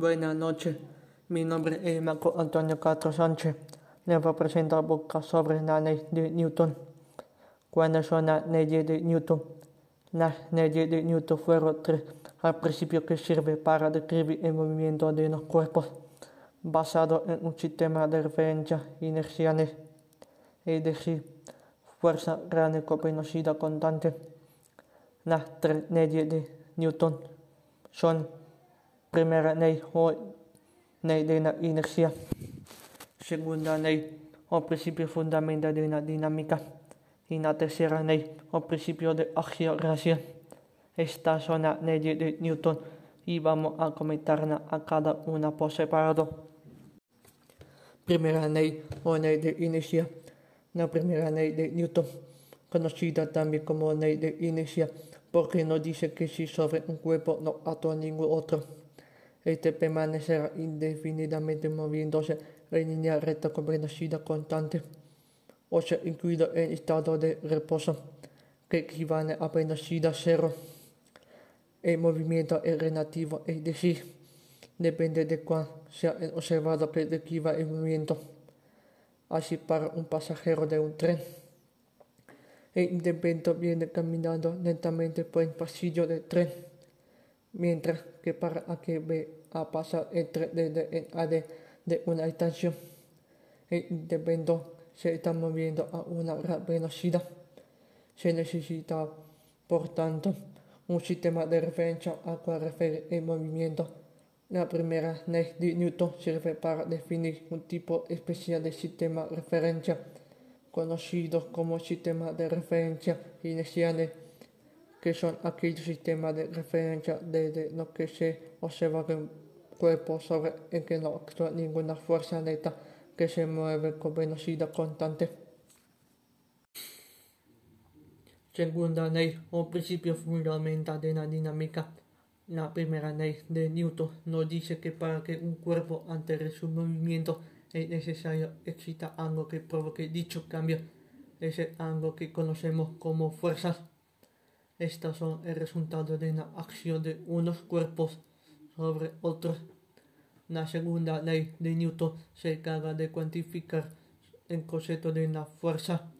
Buenas noches, mi nombre es Marco Antonio Castro Sánchez. Les voy a presentar boca sobre la ley de Newton. ¿Cuáles son las leyes de Newton? Las leyes de Newton fueron tres al principio que sirve para describir el movimiento de los cuerpos, basado en un sistema de referencias inerciales, es decir, fuerza real con velocidad constante. Las tres leyes de Newton son primera ley o ley de la inercia, segunda ley o principio fundamental de la dinámica y la tercera ley o principio de acción-reacción. Estas son las leyes de Newton y vamos a comentarlas a cada una por separado. Primera ley o ley de inercia. La primera ley de Newton, conocida también como ley de inercia, porque nos dice que si sobre un cuerpo no actúa ningún otro, este permanecerá indefinidamente moviéndose en línea recta con velocidad constante, o sea, incluido en estado de reposo, que equivale a velocidad cero. El movimiento es relativo, es decir, depende de cuán sea el observador que describa el movimiento. Así para un pasajero de un tren. El independente viene caminando lentamente por el pasillo del tren, mientras que para aquel ve a pasar el tren desde el área de una estación. El independente se está moviendo a una gran velocidad. Se necesita, por tanto, un sistema de referencia al cual refiere el movimiento. La primera ley de Newton sirve para definir un tipo especial de sistema de referencia, conocido como sistema de referencia inerciales, que son aquellos sistemas de referencia desde los que se observa un cuerpo sobre el que no actúa ninguna fuerza neta que se mueve con velocidad constante. Segunda ley o principio fundamental de la dinámica. La primera ley de Newton nos dice que para que un cuerpo altere su movimiento es necesario exista algo que provoque dicho cambio. Es algo que conocemos como fuerzas. Estas son el resultado de la acción de unos cuerpos sobre otros. La segunda ley de Newton se encarga de cuantificar el concepto de la fuerza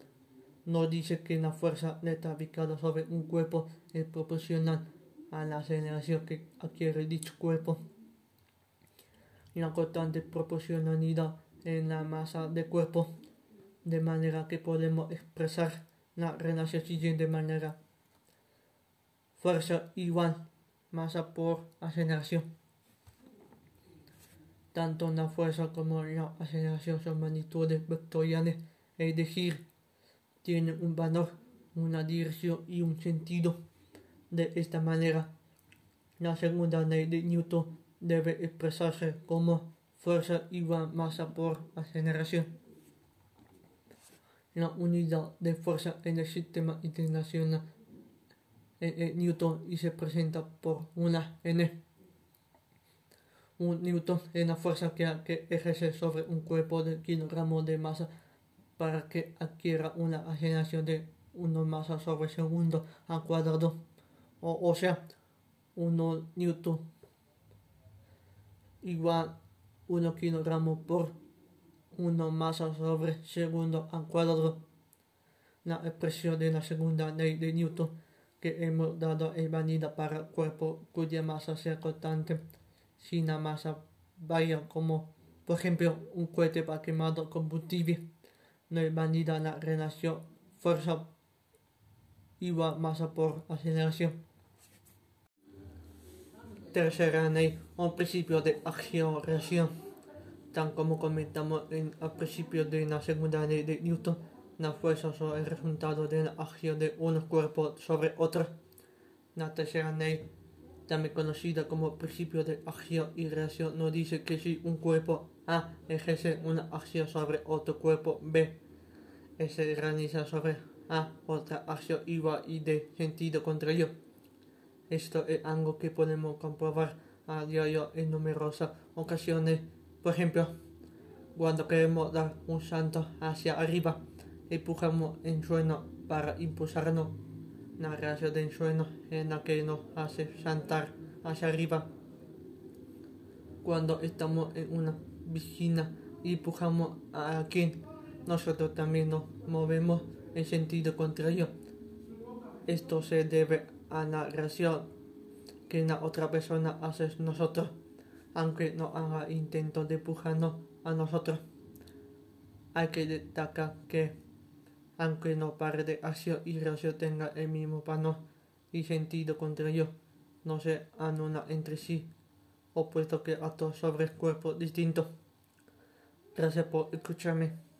nos dice que la fuerza neta aplicada sobre un cuerpo es proporcional a la aceleración que adquiere dicho cuerpo. La constante proporcionalidad en la masa del cuerpo, de manera que podemos expresar la relación siguiente manera. Fuerza igual masa por aceleración. Tanto la fuerza como la aceleración son magnitudes vectoriales, es decir, tiene un valor, una dirección y un sentido. De esta manera, la segunda ley de Newton debe expresarse como fuerza igual masa por aceleración. La unidad de fuerza en el sistema internacional Newton y se presenta por una N. Un Newton es la fuerza que, que ejerce sobre un cuerpo de kilogramos de masa para que adquiera una aceleración de 1 masa sobre segundo al cuadrado, o, o sea, 1 newton igual 1 kilogramo por 1 masa sobre segundo al cuadrado. La expresión de la segunda ley de Newton que hemos dado es válida para cuerpo cuya masa sea constante si la masa varía como por ejemplo un cohete para quemado combustible no es válida la relación fuerza igual masa por aceleración. Tercera ley o principio de acción-reacción. Tal como comentamos en el principio de la segunda ley de Newton, la fuerza son el resultado de la acción de unos cuerpos sobre otros. La tercera ley, también conocida como principio de acción y reacción, nos dice que si un cuerpo A ejerce una acción sobre otro cuerpo B, se realiza sobre A otra acción igual y de sentido contrario. Esto es algo que podemos comprobar a diario en numerosas ocasiones. Por ejemplo, cuando queremos dar un salto hacia arriba, empujamos el suelo para impulsarnos. La reacción del suelo es la que nos hace saltar hacia arriba. Cuando estamos en una piscina y empujamos a alguien, nosotros también nos movemos en sentido contrario. Esto se debe a la reacción que la otra persona hace nosotros, aunque no haga intento de empujarnos a nosotros. Hay que destacar que, aunque no pare de acción y reacción tenga el mismo plano y sentido contrario, no se anulan entre sí, opuesto que actos sobre cuerpos distintos. Gracias por escucharme.